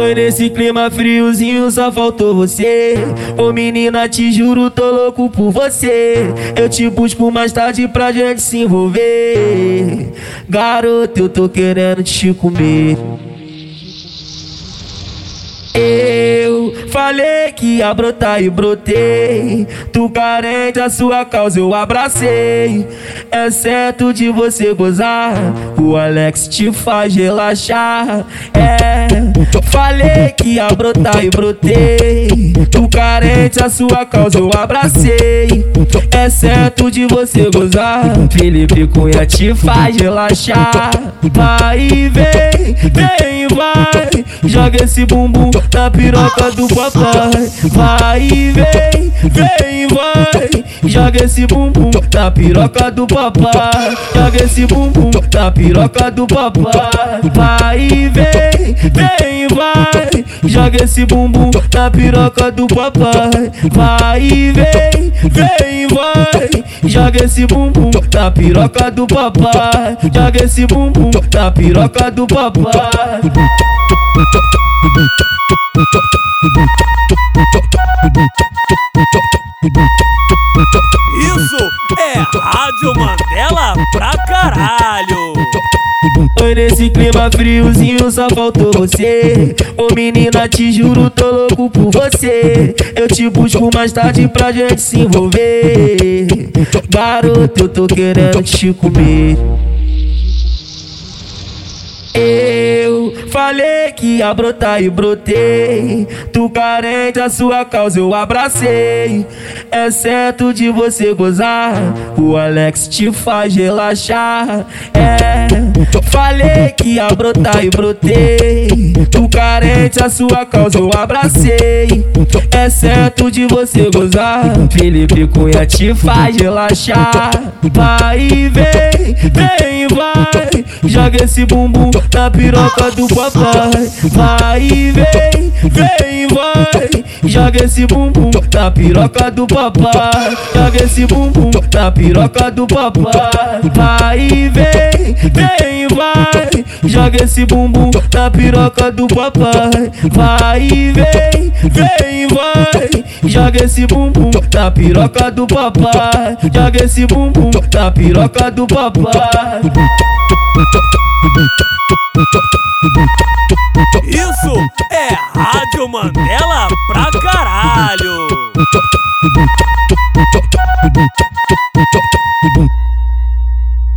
Foi nesse clima friozinho, só faltou você. Ô menina, te juro, tô louco por você. Eu te busco mais tarde pra gente se envolver. Garoto, eu tô querendo te comer. Eu falei que ia brotar e brotei. Tu carente, a sua causa eu abracei. É certo de você gozar. O Alex te faz relaxar. É, falei que ia brotar e brotei. Tu carente, a sua causa eu abracei. É certo de você gozar. Felipe Cunha te faz relaxar. Vai e vem, vem e vai. Joga esse bumbum na piroca do papai. Vai e vem, vem vai. Joga esse bumbum na piroca do papai. Joga esse bumbum na piroca do papai. Vai e vem, vem vai. Joga esse bumbum na piroca do papai. Vai e vem, vem vai. Joga esse bumbum na piroca do papai. Joga esse bumbum na piroca do papai. Isso é Rádio Mandela pra caralho. Foi nesse clima friozinho, só faltou você. Ô menina, te juro, tô louco por você. Eu te busco mais tarde pra gente se envolver. Garoto, eu tô querendo te comer. Eu falei que ia brotar e brotei. Tu carente, a sua causa eu abracei. É certo de você gozar. O Alex te faz relaxar. É, falei que ia brotar e brotei. Tu carente, a sua causa eu abracei. É certo de você gozar. Felipe Cunha te faz relaxar. Vai e vem, vem e vai. Joga esse bumbum na piroca do papai. Vai vem, vem vai. Joga esse bumbum na piroca do papai. Joga esse bumbum na piroca do papai. Vai vem, vem vai. Joga esse bumbum na piroca do papai. Vai vem, vem vai joga esse bumbum na piroca do papai, joga esse bumbum na piroca do papai. Isso é Rádio Mandela pra caralho.